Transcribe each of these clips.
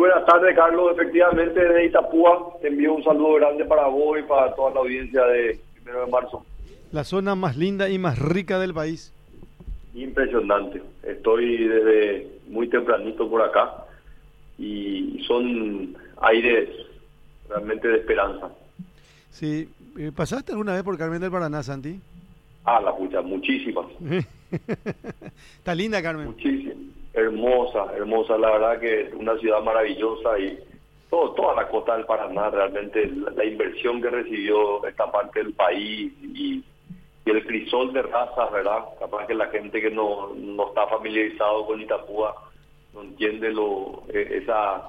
buenas tardes, Carlos. Efectivamente, de Itapúa te envío un saludo grande para vos y para toda la audiencia de primero de marzo. La zona más linda y más rica del país. Impresionante. Estoy desde muy tempranito por acá y son aires realmente de esperanza. Sí, eh, ¿pasaste alguna vez por Carmen del Paraná, Santi? Ah, la pucha, muchísimas. Está linda, Carmen. Muchísimas. Hermosa, hermosa. La verdad que es una ciudad maravillosa y todo, toda la costa del Paraná, realmente la, inversión que recibió esta parte del país y, el crisol de razas, ¿verdad? Capaz que la gente que no, no está familiarizado con Itapúa no entiende lo eh, esa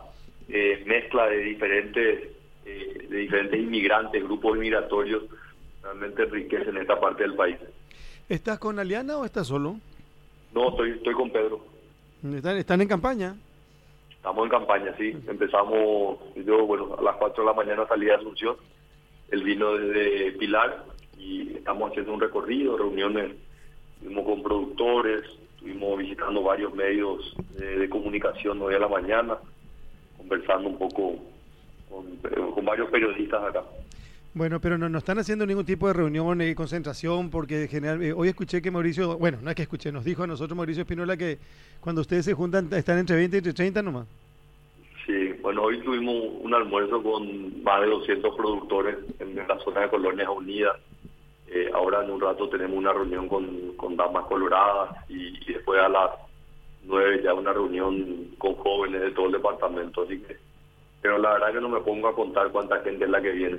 eh, mezcla de diferentes eh, de diferentes inmigrantes, grupos migratorios, realmente enriquecen esta parte del país. ¿Estás con Aliana o estás solo? No, estoy, estoy con Pedro. ¿Están, ¿Están en campaña? Estamos en campaña, sí. Empezamos, yo, bueno, a las 4 de la mañana salí de Asunción. Él vino desde Pilar y estamos haciendo un recorrido, reuniones, estuvimos con productores, estuvimos visitando varios medios de comunicación hoy a la mañana, conversando un poco con, varios periodistas acá. Bueno, pero no, no están haciendo ningún tipo de reunión y concentración porque general, eh, hoy escuché que Mauricio, bueno, no es que escuché, nos dijo a nosotros Mauricio Espinola que cuando ustedes se juntan están entre 20 y entre 30 nomás. Sí, bueno, hoy tuvimos un almuerzo con más de 200 productores en la zona de Colonias Unidas. Eh, ahora en un rato tenemos una reunión con, con damas coloradas y, después a las 9 ya una reunión con jóvenes de todo el departamento, así que pero la verdad que no me pongo a contar cuánta gente es la que viene.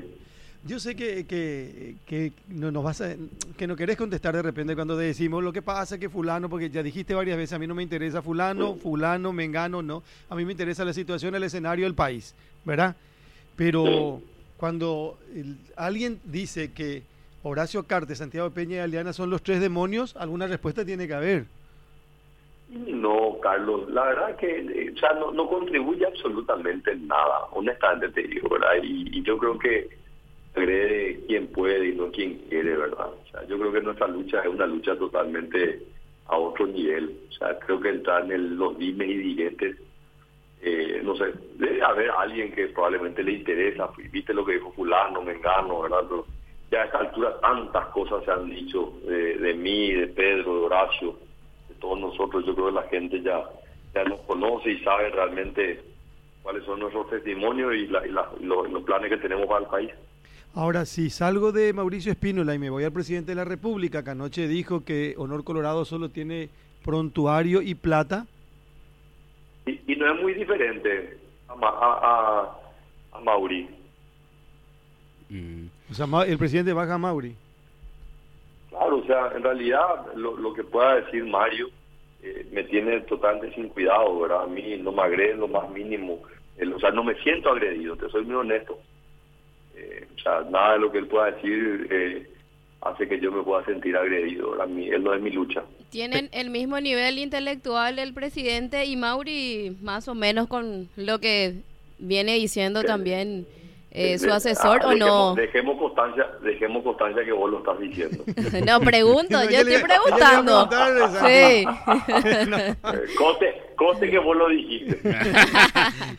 Yo sé que, que, que, no nos vas a, que no querés contestar de repente cuando decimos lo que pasa que fulano, porque ya dijiste varias veces, a mí no me interesa fulano, fulano, mengano, no. A mí me interesa la situación, el escenario del país, ¿verdad? Pero cuando alguien dice que Horacio Carte, Santiago Peña y Aliana son los tres demonios, alguna respuesta tiene que haber. No, Carlos, la verdad que eh, o sea, no, no contribuye absolutamente en nada, honestamente te digo, ¿verdad? Y, yo creo que cree quien puede y no quien quiere, ¿verdad? O sea, yo creo que nuestra lucha es una lucha totalmente a otro nivel. O sea, creo que entrar en los dimes y diretes, eh, no sé, debe haber alguien que probablemente le interesa, viste lo que dijo fulano, mengano, ¿verdad? Ya a esta altura tantas cosas se han dicho de, de mí, de Pedro, de Horacio todos nosotros, yo creo que la gente ya, ya nos conoce y sabe realmente cuáles son nuestros testimonios y, los planes que tenemos para el país. Ahora, si salgo de Mauricio Espínola y me voy al presidente de la República, que anoche dijo que Honor Colorado solo tiene prontuario y plata. Y, no es muy diferente a, a, a, Mauri. Mm. O sea, el presidente baja a Mauri. Claro, o sea, en realidad lo, lo que pueda decir Mario eh, me tiene totalmente sin cuidado, ¿verdad? A mí no me agreden lo más mínimo. o sea, no me siento agredido, te soy muy honesto. Eh, o sea, nada de lo que él pueda decir eh, hace que yo me pueda sentir agredido. A mí, él no es mi lucha. ¿Tienen el mismo nivel intelectual el presidente y Mauri, más o menos con lo que viene diciendo también? Eh, su asesor ah, o no. Dejemos constancia, dejemos constancia que vos lo estás diciendo. no pregunto, yo estoy preguntando. Sí. coste, coste que vos lo dijiste.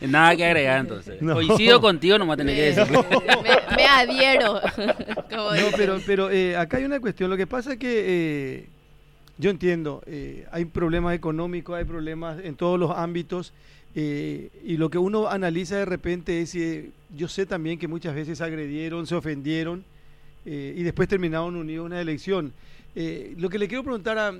Nada que agregar entonces. Coincido contigo, no me tener que decir. me, me, adhiero. no, pero, pero eh, acá hay una cuestión. Lo que pasa es que eh, yo entiendo, eh, hay problemas económicos, hay problemas en todos los ámbitos. Eh, y lo que uno analiza de repente es, eh, yo sé también que muchas veces agredieron, se ofendieron eh, y después terminaron unidos una elección. lo que le quiero preguntar a...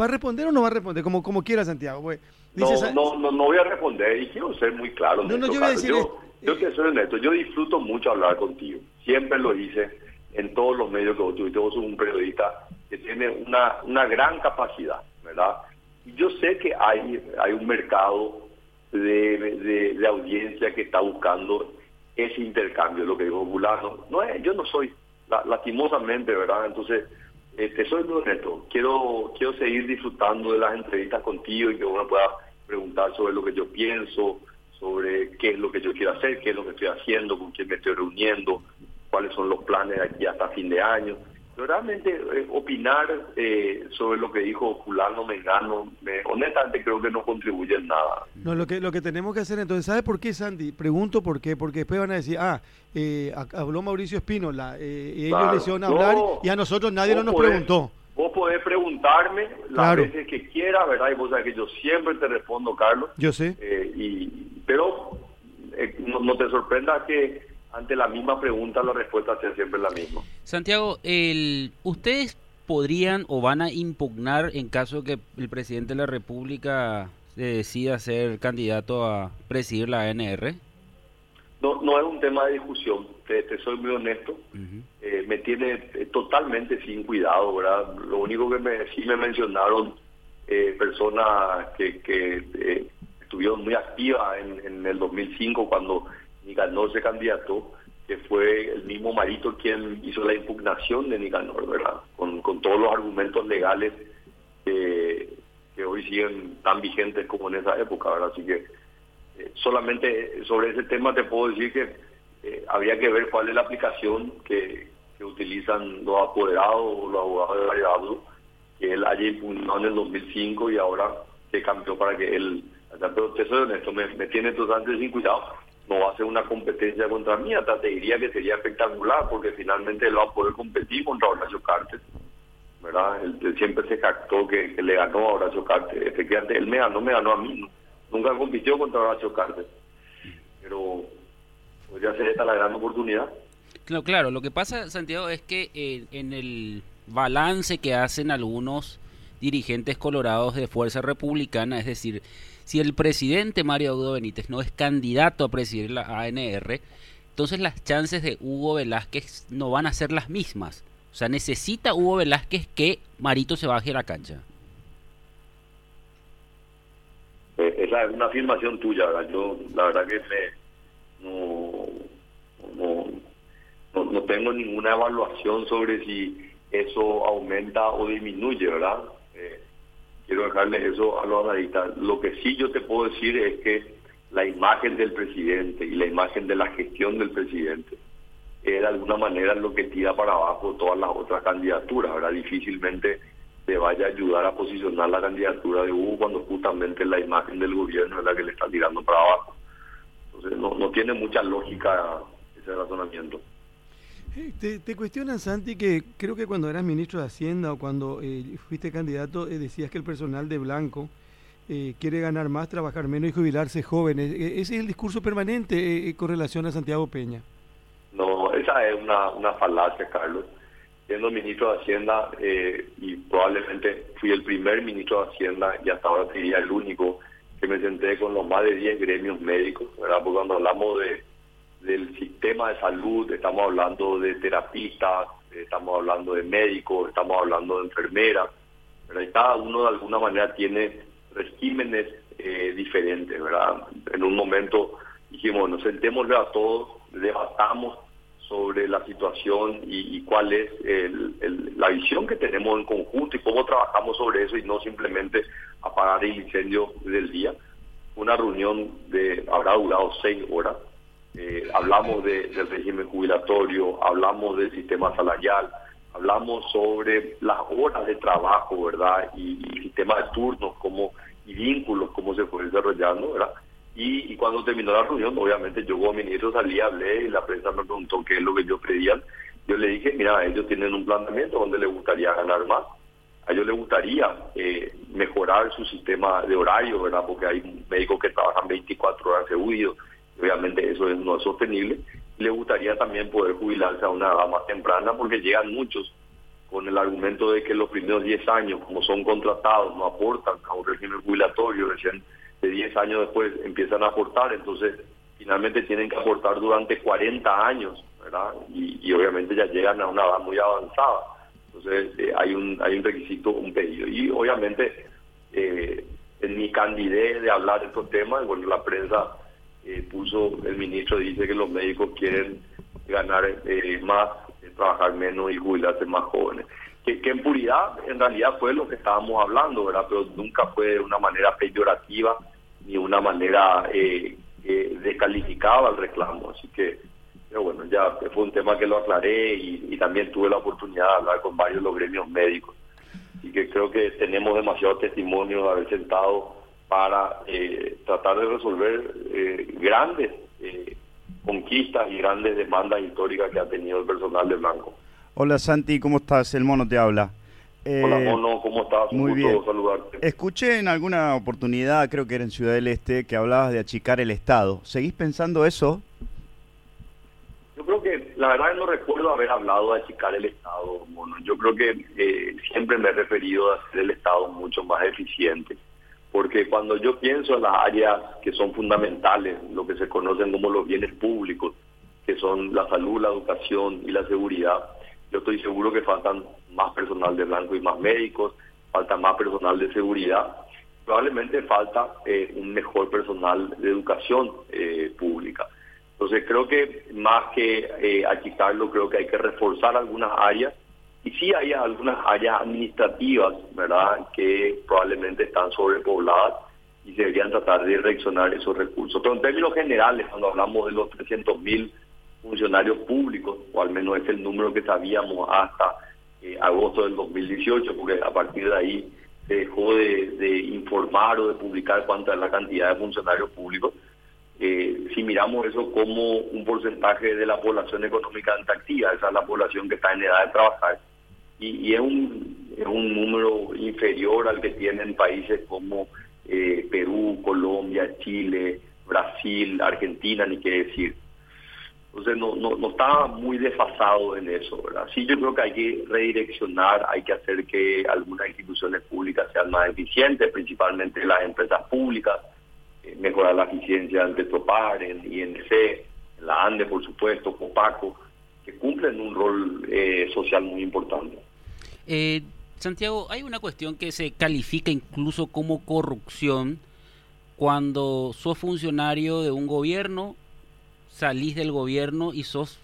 ¿Va a responder o no va a responder? Como, como quiera, Santiago. Pues, no, no, no, no, voy a responder y quiero ser muy claro. No, no, yo, voy a decir yo, yo soy honesto, yo disfruto mucho hablar contigo. Siempre lo hice en todos los medios que vos tuviste. Vos sos un periodista que tiene una, una gran capacidad, ¿verdad? Yo sé que hay, hay un mercado de, de, audiencia que está buscando ese intercambio, lo que dijo Bulano. No es, yo no soy, lastimosamente, ¿verdad? Entonces, este, soy muy honesto. Quiero, quiero seguir disfrutando de las entrevistas contigo y que uno pueda preguntar sobre lo que yo pienso, sobre qué es lo que yo quiero hacer, qué es lo que estoy haciendo, con quién me estoy reuniendo, cuáles son los planes de aquí hasta fin de año. Realmente eh, opinar eh, sobre lo que dijo fulano Mengano, me, honestamente creo que no contribuye en nada. No, lo que lo que tenemos que hacer entonces, ¿sabe por qué, Sandy? Pregunto por qué, porque después van a decir, ah, eh, habló Mauricio Espínola, eh, ellos le hicieron hablar y a nosotros nadie no nos preguntó. Vos podés preguntarme las veces que quieras, ¿verdad? Y vos sabés que yo siempre te respondo, Carlos. Yo sé. y, pero no, no te sorprenda que ante la misma pregunta la respuesta sea siempre la misma. Santiago, el, ¿ustedes podrían o van a impugnar en caso que el presidente de la República decida ser candidato a presidir la ANR? No, no es un tema de discusión, te, soy muy honesto. Eh, me tiene eh, totalmente sin cuidado, ¿verdad? Lo único que me, sí me mencionaron eh, personas que, que estuvieron muy activas en, en el 2005 cuando Nicanor se candidató, que fue el mismo Marito quien hizo la impugnación de Nicanor, ¿verdad? Con, todos los argumentos legales que hoy siguen tan vigentes como en esa época, ¿verdad? Así que eh, solamente sobre ese tema te puedo decir que eh, habría que ver cuál es la aplicación que, utilizan los apoderados o los abogados de variado, que él haya impugnado en el 2005 y ahora se cambió para que él... Pero te soy honesto, me, me tiene totalmente sin cuidado no ser una competencia contra mí, hasta te diría que sería espectacular, porque finalmente él va a poder competir contra Horacio Cartes, ¿verdad? Él, siempre se captó que, le ganó a Horacio Cartes, efectivamente él me ganó, me ganó a mí, nunca compitió contra Horacio Cartes, pero podría ser esta la gran oportunidad. Claro, claro, lo que pasa, Santiago, es que eh, en el balance que hacen algunos dirigentes colorados de Fuerza Republicana, es decir, si el presidente Mario Audo Benítez no es candidato a presidir la ANR, entonces las chances de Hugo Velázquez no van a ser las mismas. O sea, necesita Hugo Velázquez que Marito se baje la cancha. Eh, es una afirmación tuya, ¿verdad? Yo, la verdad que no, no, no tengo ninguna evaluación sobre si eso aumenta o disminuye, ¿verdad? Quiero dejarle eso a los analistas. Lo que sí yo te puedo decir es que la imagen del presidente y la imagen de la gestión del presidente es de alguna manera lo que tira para abajo todas las otras candidaturas, ¿verdad? Difícilmente te vaya a ayudar a posicionar la candidatura de Hugo cuando justamente la imagen del gobierno es la que le está tirando para abajo. Entonces no tiene mucha lógica ese razonamiento. Te, te, cuestionan, Santi, que creo que cuando eras ministro de Hacienda o cuando eh, fuiste candidato eh, decías que el personal de Blanco eh, quiere ganar más, trabajar menos y jubilarse jóvenes. ¿Ese es el discurso permanente con relación a Santiago Peña? No, esa es una, una falacia, Carlos. Siendo ministro de Hacienda, y probablemente fui el primer ministro de Hacienda y hasta ahora sería el único que me senté con los más de 10 gremios médicos, ¿verdad? Porque cuando hablamos de del sistema de salud, estamos hablando de terapistas, estamos hablando de médicos, estamos hablando de enfermeras, pero cada uno de alguna manera tiene regímenes eh, diferentes, ¿verdad? En un momento dijimos, nos sentémosle a todos, debatamos sobre la situación y, cuál es la visión que tenemos en conjunto y cómo trabajamos sobre eso y no simplemente apagar el incendio del día. Una reunión de habrá durado seis horas, eh, hablamos del régimen jubilatorio, hablamos del sistema salarial, hablamos sobre las horas de trabajo, ¿verdad? Y, el sistema de turnos como, y vínculos, cómo se fue desarrollando, ¿verdad? Y, cuando terminó la reunión, obviamente yo como ministro salí, hablé y la prensa me preguntó qué es lo que yo pedía. Yo le dije, mira, ellos tienen un planteamiento donde les gustaría ganar más. A ellos les gustaría eh, mejorar su sistema de horario, ¿verdad? Porque hay médicos que trabajan 24 horas seguidos Obviamente eso no es sostenible. Le gustaría también poder jubilarse a una edad más temprana porque llegan muchos con el argumento de que los primeros 10 años, como son contratados, no aportan a un régimen jubilatorio, recién de 10 años después empiezan a aportar, entonces finalmente tienen que aportar durante 40 años, ¿verdad? Y, obviamente ya llegan a una edad muy avanzada. Entonces eh, hay un hay un requisito, un pedido. Y obviamente eh, en mi candidez de hablar de estos temas, bueno, la prensa eh, puso el ministro dice que los médicos quieren ganar eh, más, eh, trabajar menos y jubilarse más jóvenes. Que, en puridad en realidad fue lo que estábamos hablando, ¿verdad? Pero nunca fue de una manera peyorativa ni una manera eh, descalificada al reclamo. Así que Pero bueno, ya fue un tema que lo aclaré y, también tuve la oportunidad de hablar con varios de los gremios médicos. Y que creo que tenemos demasiados testimonios de haber sentado para eh, tratar de resolver eh, grandes eh, conquistas y grandes demandas históricas que ha tenido el personal de Blanco. Hola Santi, ¿cómo estás? El mono te habla. Hola Mono, ¿cómo estás? muy bien. saludarte. Escuché en alguna oportunidad, creo que era en Ciudad del Este, que hablabas de achicar el Estado. ¿Seguís pensando eso? Yo creo que, la verdad no recuerdo haber hablado de achicar el Estado, Mono. Yo creo que siempre me he referido a hacer el Estado mucho más eficiente porque cuando yo pienso en las áreas que son fundamentales, lo que se conocen como los bienes públicos, que son la salud, la educación y la seguridad, yo estoy seguro que faltan más personal de blanco y más médicos, falta más personal de seguridad, probablemente falta eh, un mejor personal de educación eh, pública. Entonces creo que más que eh, achicarlo, creo que hay que reforzar algunas áreas y sí hay algunas áreas administrativas, ¿verdad?, que probablemente están sobrepobladas y se deberían tratar de reaccionar esos recursos. Pero en términos generales, cuando hablamos de los 300.000 funcionarios públicos, o al menos es el número que sabíamos hasta eh, agosto del 2018, porque a partir de ahí se dejó de, informar o de publicar cuánta es la cantidad de funcionarios públicos. Eh, si miramos eso como un porcentaje de la población económicamente activa, esa es la población que está en edad de trabajar, y, es, un, es un número inferior al que tienen países como eh, Perú, Colombia, Chile, Brasil, Argentina, ni qué decir. Entonces no, no, no está muy desfasado en eso, ¿verdad? Sí, yo creo que hay que redireccionar, hay que hacer que algunas instituciones públicas sean más eficientes, principalmente las empresas públicas, eh, mejorar la eficiencia en Petropar, en INC, en la ANDE, por supuesto, COPACO, que cumplen un rol eh, social muy importante. Eh, Santiago, hay una cuestión que se califica incluso como corrupción cuando sos funcionario de un gobierno, salís del gobierno y sos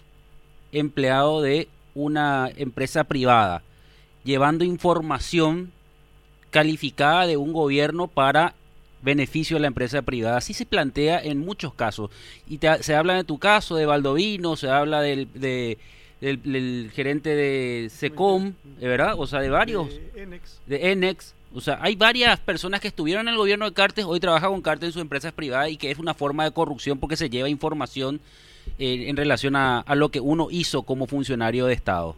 empleado de una empresa privada, llevando información calificada de un gobierno para beneficio de la empresa privada. Así se plantea en muchos casos. Y se habla de tu caso, de Baldovino, se habla de del, gerente de SECOM, ¿verdad? O sea, de varios. De Enex. O sea, hay varias personas que estuvieron en el gobierno de Cartes, hoy trabajan con Cartes en sus empresas privadas y que es una forma de corrupción porque se lleva información eh, en relación a, a lo que uno hizo como funcionario de Estado.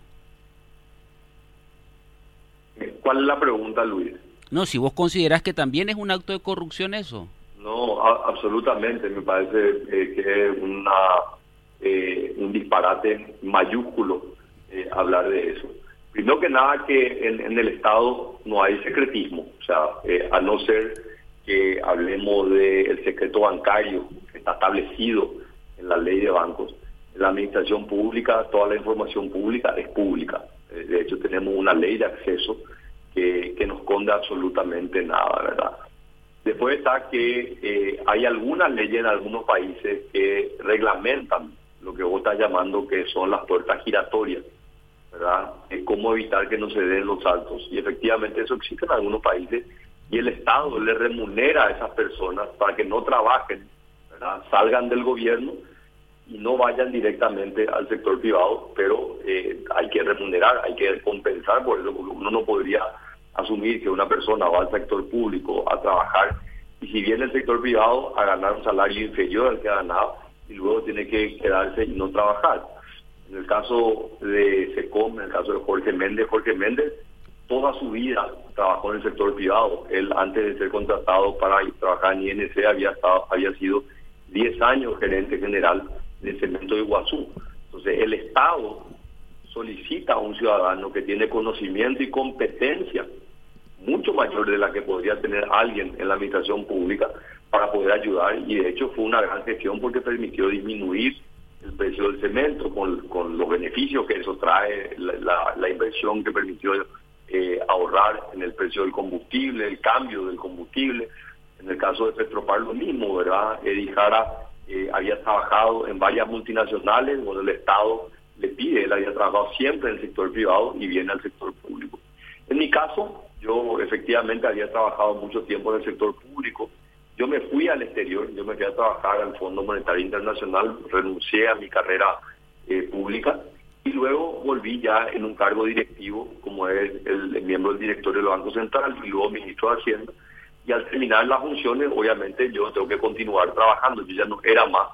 ¿Cuál es la pregunta, Luis? No, si vos considerás que también es un acto de corrupción eso. No, absolutamente. Me parece eh, que es una eh, un disparate mayúsculo eh, hablar de eso. Primero que nada que en, el Estado no hay secretismo, o sea, eh, a no ser que hablemos del secreto bancario que está establecido en la ley de bancos, la administración pública toda la información pública es pública. de hecho tenemos una ley de acceso que, que no esconde absolutamente nada, ¿verdad? Después está que hay algunas leyes en algunos países que reglamentan lo que vos estás llamando que son las puertas giratorias, ¿verdad? Es cómo evitar que no se den los saltos. Y efectivamente eso existe en algunos países y el Estado le remunera a esas personas para que no trabajen, ¿verdad? Salgan del gobierno y no vayan directamente al sector privado, pero eh, hay que remunerar, hay que compensar por eso, porque uno no podría asumir que una persona va al sector público a trabajar y si viene el sector privado a ganar un salario inferior al que ha ganado, y luego tiene que quedarse y no trabajar. En el caso de SECOM, en el caso de Jorge Méndez, Jorge Méndez toda su vida trabajó en el sector privado. Él antes de ser contratado para trabajar en INC había, estado, había sido 10 años gerente general del cemento de Iguazú. Entonces el Estado solicita a un ciudadano que tiene conocimiento y competencia mucho mayor de la que podría tener alguien en la administración pública para poder ayudar y de hecho fue una gran gestión porque permitió disminuir el precio del cemento con, con los beneficios que eso trae, la, la, inversión que permitió eh, ahorrar en el precio del combustible, el cambio del combustible. En el caso de Petropar lo mismo, ¿verdad? Eddie Jara eh, había trabajado en varias multinacionales, donde el Estado le pide, él había trabajado siempre en el sector privado y viene al sector público. En mi caso, yo efectivamente había trabajado mucho tiempo en el sector público, yo me fui al exterior, yo me fui a trabajar al Fondo Monetario Internacional, renuncié a mi carrera eh, pública y luego volví ya en un cargo directivo como es el, miembro del directorio del Banco Central y luego ministro de Hacienda. Y al terminar las funciones obviamente yo tengo que continuar trabajando, yo ya no era más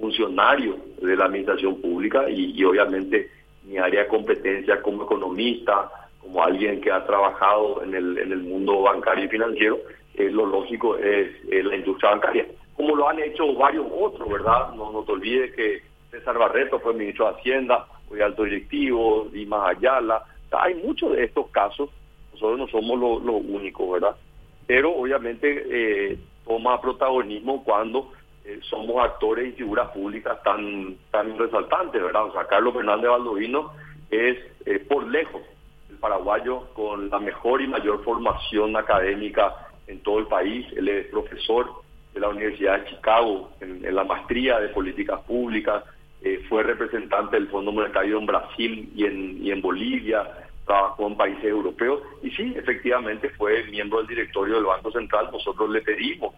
funcionario de la administración pública y, obviamente mi área de competencia como economista, como alguien que ha trabajado en el, en el mundo bancario y financiero, eh, lo lógico es, la industria bancaria, como lo han hecho varios otros, ¿verdad? No, no te olvides que César Barreto fue ministro de Hacienda, fue alto directivo, Dimas Ayala, hay muchos de estos casos, nosotros no somos lo, lo único, ¿verdad? Pero obviamente eh, toma protagonismo cuando eh, somos actores y figuras públicas tan, tan resaltantes, ¿verdad? O sea, Carlos Fernández Baldovino es eh, por lejos el paraguayo con la mejor y mayor formación académica en todo el país. Él es profesor de la Universidad de Chicago en, la maestría de políticas públicas, eh, fue representante del Fondo Monetario en Brasil y en, y en Bolivia, trabajó en países europeos. Y sí, efectivamente fue miembro del directorio del Banco Central. Nosotros le pedimos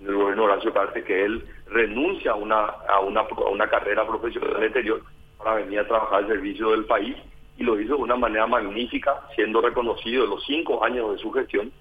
el gobierno Horacio Carte que él renuncia a una, a una, a una carrera profesional anterior para venir a trabajar al servicio del país. Y lo hizo de una manera magnífica, siendo reconocido en los cinco años de su gestión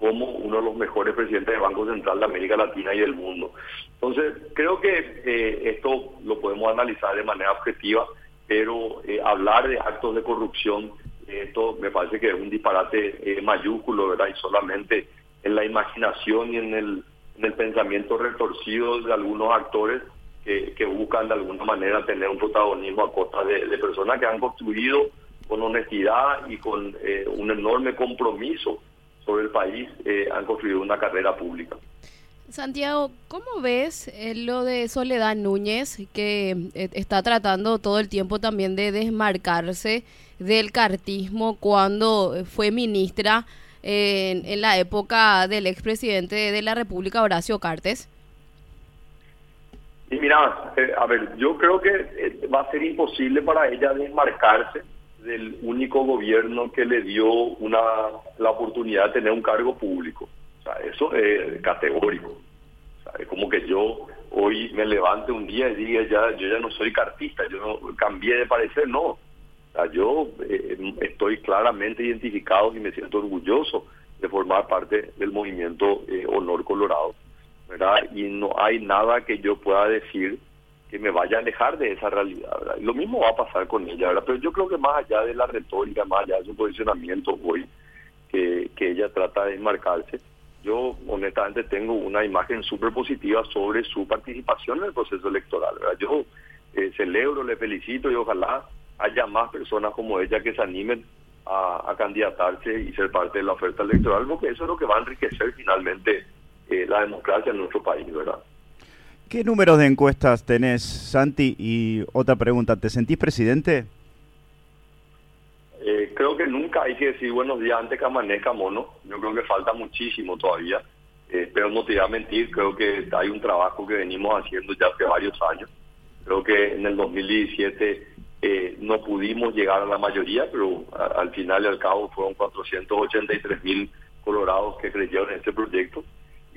como uno de los mejores presidentes del Banco Central de América Latina y del mundo. Entonces, creo que eh, esto lo podemos analizar de manera objetiva, pero eh, hablar de actos de corrupción, esto me parece que es un disparate eh, mayúsculo, ¿verdad? Y solamente en la imaginación y en el en el pensamiento retorcido de algunos actores que, buscan de alguna manera tener un protagonismo a costa de, personas que han construido con honestidad y con eh, un enorme compromiso sobre el país, eh, han construido una carrera pública. Santiago, ¿cómo ves eh, lo de Soledad Núñez, que está tratando todo el tiempo también de desmarcarse del cartismo cuando fue ministra? en, la época del expresidente de la República, Horacio Cartes? Y mira, eh, a ver, yo creo que eh, va a ser imposible para ella desmarcarse del único gobierno que le dio una la oportunidad de tener un cargo público. O sea, eso es categórico. O sea, es como que yo hoy me levante un día y diga, ya, yo ya no soy cartista, yo no cambié de parecer, no yo eh, estoy claramente identificado y me siento orgulloso de formar parte del movimiento eh, Honor Colorado, ¿verdad? Y no hay nada que yo pueda decir que me vaya a alejar de esa realidad, ¿verdad? lo mismo va a pasar con ella, ¿verdad? Pero yo creo que más allá de la retórica, más allá de su posicionamiento hoy, que, que ella trata de enmarcarse, yo honestamente tengo una imagen súper positiva sobre su participación en el proceso electoral, ¿verdad? Yo eh, celebro, le felicito y ojalá haya más personas como ella que se animen a, candidatarse y ser parte de la oferta electoral, porque eso es lo que va a enriquecer finalmente eh, la democracia en nuestro país, ¿verdad? ¿Qué números de encuestas tenés, Santi? Y otra pregunta, ¿te sentís presidente? Eh, creo que nunca hay que decir buenos días antes que amanezca, mono. Yo creo que falta muchísimo todavía. Eh, pero no te voy a mentir, creo que hay un trabajo que venimos haciendo ya hace varios años. Creo que en el 2017 eh, no pudimos llegar a la mayoría, pero al final y al cabo fueron 483 mil colorados que creyeron en este proyecto.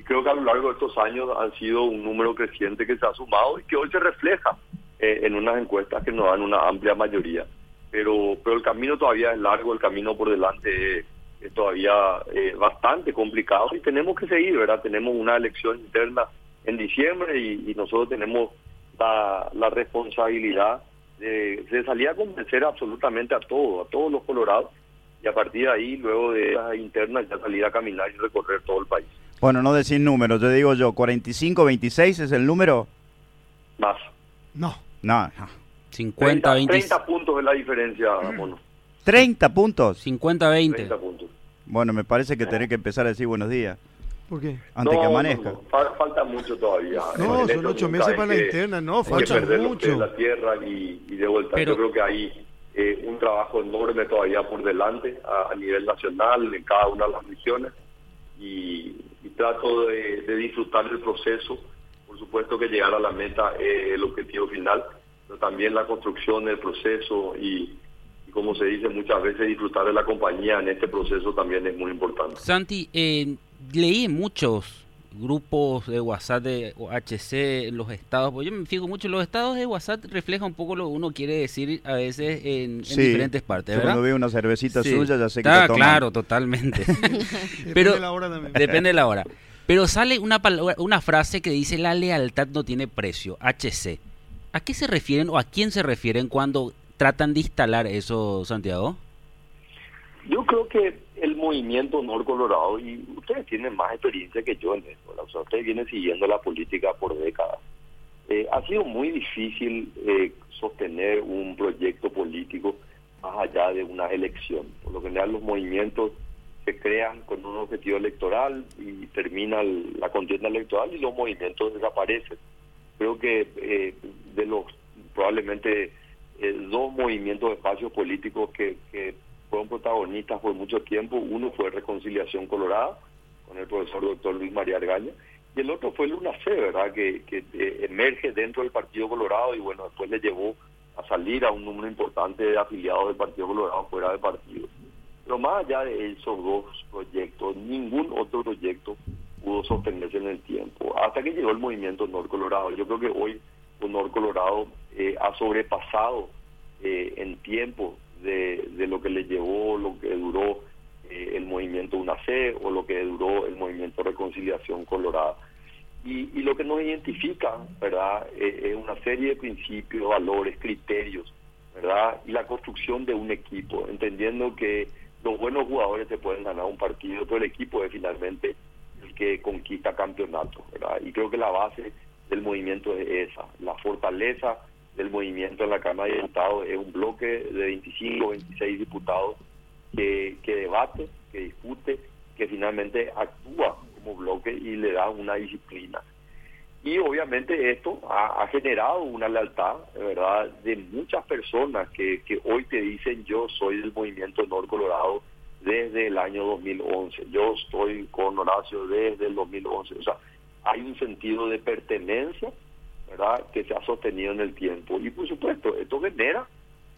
Creo que a lo largo de estos años han sido un número creciente que se ha sumado y que hoy se refleja eh, en unas encuestas que nos dan una amplia mayoría. Pero, pero el camino todavía es largo, el camino por delante es, todavía eh, bastante complicado y tenemos que seguir, ¿verdad? Tenemos una elección interna en diciembre y, nosotros tenemos la, la responsabilidad de, salir a convencer absolutamente a todos, a todos los colorados, y a partir de ahí, luego de las internas, ya salir a caminar y recorrer todo el país. Bueno, no decir números, yo digo yo, 45, 26 es el número. Más. No. No, 50, 30, 30 puntos es la diferencia, mono. 30 puntos. 50, 20. 30 puntos. Bueno, me parece que tenés que empezar a decir buenos días. ¿Por qué? Antes que amanezca. falta mucho todavía. No, son ocho meses para la interna, no, falta mucho. la tierra y, de vuelta. Yo creo que hay eh, un trabajo enorme todavía por delante a, nivel nacional en cada una de las regiones y, trato de, disfrutar del proceso. Por supuesto que llegar a la meta es el objetivo final, pero también la construcción del proceso y, como se dice muchas veces, disfrutar de la compañía en este proceso también es muy importante. Santi, eh, leí muchos grupos de WhatsApp de HC en los estados, pues yo me fijo mucho, los estados de WhatsApp reflejan un poco lo que uno quiere decir a veces en, diferentes partes, ¿verdad? cuando veo una cervecita suya ya sé que está claro, totalmente. Pero depende de la hora también. Depende de la hora. Pero sale una, una frase que dice la lealtad no tiene precio, HC. ¿A qué se refieren o a quién se refieren cuando tratan de instalar eso, Santiago? Yo creo que el movimiento Nor Colorado, y ustedes tienen más experiencia que yo en eso, o sea, ustedes vienen siguiendo la política por décadas. Eh, ha sido muy difícil eh, sostener un proyecto político más allá de una elección. Por lo general los movimientos se crean con un objetivo electoral y termina la contienda electoral y los movimientos desaparecen. Creo que eh, de los probablemente dos movimientos de espacios políticos que, que fueron protagonistas por mucho tiempo. Uno fue Reconciliación Colorada, con el profesor doctor Luis María Argaña, y el otro fue Luna C, ¿verdad? Que, que eh, emerge dentro del Partido Colorado y bueno, después le llevó a salir a un número importante de afiliados del Partido Colorado fuera del partido. Pero más allá de esos dos proyectos, ningún otro proyecto pudo sostenerse en el tiempo, hasta que llegó el movimiento Nor Colorado. Yo creo que hoy Nor Colorado eh, ha sobrepasado eh, en tiempo de, lo que le llevó, lo que duró eh, el movimiento UNACE o lo que duró el movimiento Reconciliación Colorada. Y, lo que nos identifica, ¿verdad?, eh, es una serie de principios, valores, criterios, ¿verdad?, y la construcción de un equipo, entendiendo que los buenos jugadores se pueden ganar un partido, pero el equipo es finalmente el que conquista campeonatos, ¿verdad? Y creo que la base del movimiento es esa, la fortaleza del movimiento en la Cámara de Diputados es un bloque de 25 o 26 diputados que, que debate, que discute, que finalmente actúa como bloque y le da una disciplina. Y obviamente esto ha, generado una lealtad, ¿verdad?, de muchas personas que, que hoy te dicen yo soy del movimiento Nor Colorado desde el año 2011, yo estoy con Horacio desde el 2011. O sea, hay un sentido de pertenencia que se ha sostenido en el tiempo. Y por supuesto, esto genera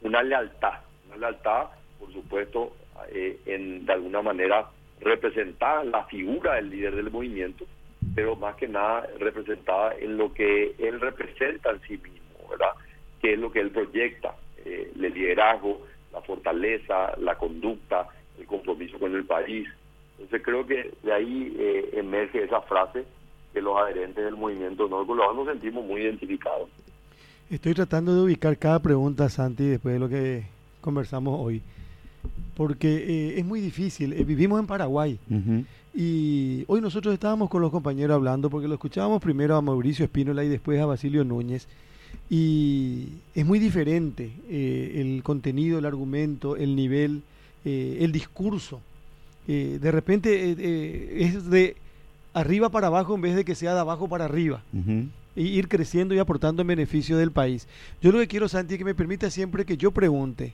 una lealtad, una lealtad, por supuesto, eh, en de alguna manera representada la figura del líder del movimiento, pero más que nada representada en lo que él representa en sí mismo, ¿verdad? Que es lo que él proyecta, eh, el liderazgo, la fortaleza, la conducta, el compromiso con el país. Entonces creo que de ahí eh, emerge esa frase que los adherentes del movimiento no nos sentimos muy identificados. Estoy tratando de ubicar cada pregunta, Santi, después de lo que conversamos hoy, porque eh, es muy difícil. Eh, vivimos en Paraguay y hoy nosotros estábamos con los compañeros hablando, porque lo escuchábamos primero a Mauricio Espínola y después a Basilio Núñez, y es muy diferente eh, el contenido, el argumento, el nivel, el discurso. de repente es de arriba para abajo en vez de que sea de abajo para arriba. Y ir creciendo y aportando en beneficio del país. Yo lo que quiero, Santi, es que me permita siempre que yo pregunte.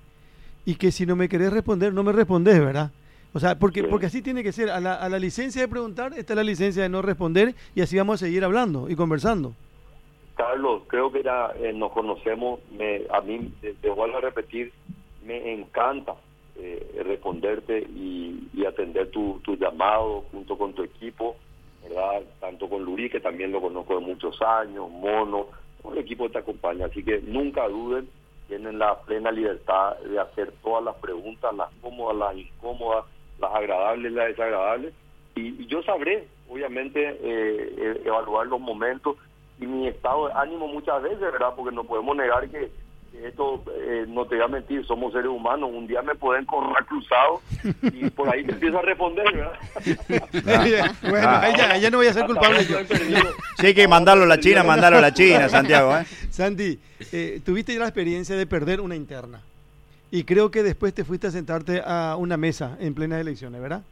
Y que si no me querés responder, no me respondes, ¿verdad? O sea, porque, porque así tiene que ser. A la, a la licencia de preguntar está la licencia de no responder y así vamos a seguir hablando y conversando. Carlos, creo que ya eh, nos conocemos. Me, a mí, te, vuelvo a repetir, me encanta eh, responderte y, y atender tu, tu llamado junto con tu equipo. ¿Verdad? Tanto con Lurí, que también lo conozco de muchos años, Mono, un equipo que te acompaña. Así que nunca duden, tienen la plena libertad de hacer todas las preguntas, las cómodas, las incómodas, las agradables, las desagradables. Y, yo sabré, obviamente, eh, eh, evaluar los momentos y mi estado de ánimo muchas veces, ¿verdad? Porque no podemos negar que esto eh, no te voy a mentir, somos seres humanos, un día me pueden correr cruzado y por ahí te empiezo a responder, ¿verdad? bueno, ah. ella, no voy a ser culpable yo. Sí, que mandarlo a la China, mandarlo a la China, Santiago. ¿eh? Santi, eh, tuviste ya la experiencia de perder una interna y creo que después te fuiste a sentarte a una mesa en plenas elecciones, ¿verdad?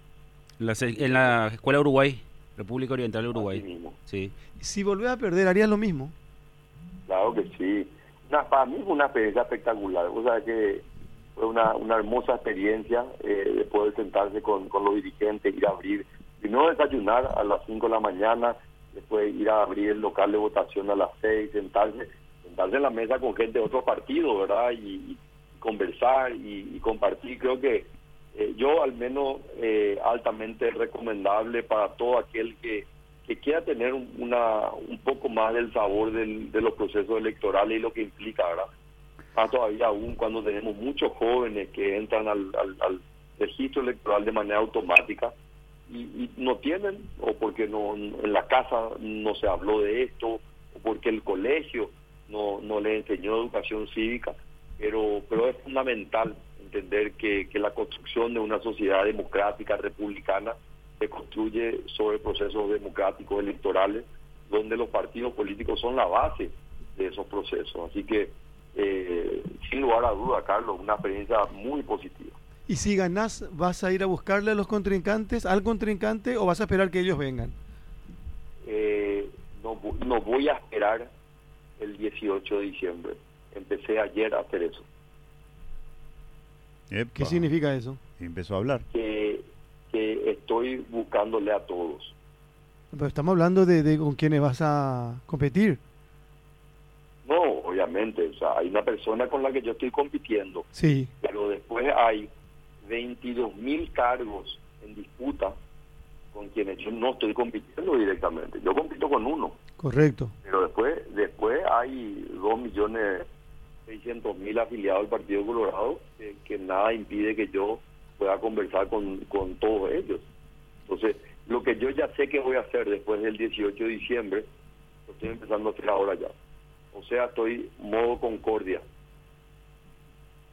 en la Escuela Uruguay, República Oriental de Uruguay. Sí. Si volvés a perder, ¿harías lo mismo? Claro que sí para mí fue una experiencia espectacular. O sea que fue una, una hermosa experiencia eh, de poder sentarse con, con los dirigentes, ir a abrir, primero desayunar a las 5 de la mañana, después ir a abrir el local de votación a las 6, sentarse, sentarse en la mesa con gente de otros partidos, ¿verdad? Y, conversar y, compartir. Creo que eh, yo al menos eh, altamente recomendable para todo aquel que que quiera tener una, un poco más del sabor de los procesos electorales y lo que implica, ¿verdad? Más todavía aún cuando tenemos muchos jóvenes que entran al, registro electoral de manera automática y, no tienen, o porque no en la casa no se habló de esto, o porque el colegio no, no le enseñó educación cívica, pero, es fundamental entender que la construcción de una sociedad democrática, republicana, se construye sobre procesos democráticos electorales, donde los partidos políticos son la base de esos procesos. Así que, eh, sin lugar a duda, Carlos, una experiencia muy positiva. ¿Y si ganás, vas a ir a buscarle a los contrincantes, al contrincante, o vas a esperar que ellos vengan? Eh, no, no voy a esperar el 18 de diciembre. Empecé ayer a hacer eso. ¿Qué significa eso? empezó a hablar. Que que estoy buscándole a todos. Pero estamos hablando de, con quienes vas a competir. No, obviamente, o sea, hay una persona con la que yo estoy compitiendo. Sí. Pero después hay 22 mil cargos en disputa con quienes yo no estoy compitiendo directamente. Yo compito con uno. Correcto. Pero después, después hay 2 millones 600 mil afiliados del Partido Colorado que nada impide que yo pueda conversar con, con todos ellos. Entonces, lo que yo ya sé que voy a hacer después del 18 de diciembre, lo estoy empezando a hacer ahora ya. O sea, estoy modo concordia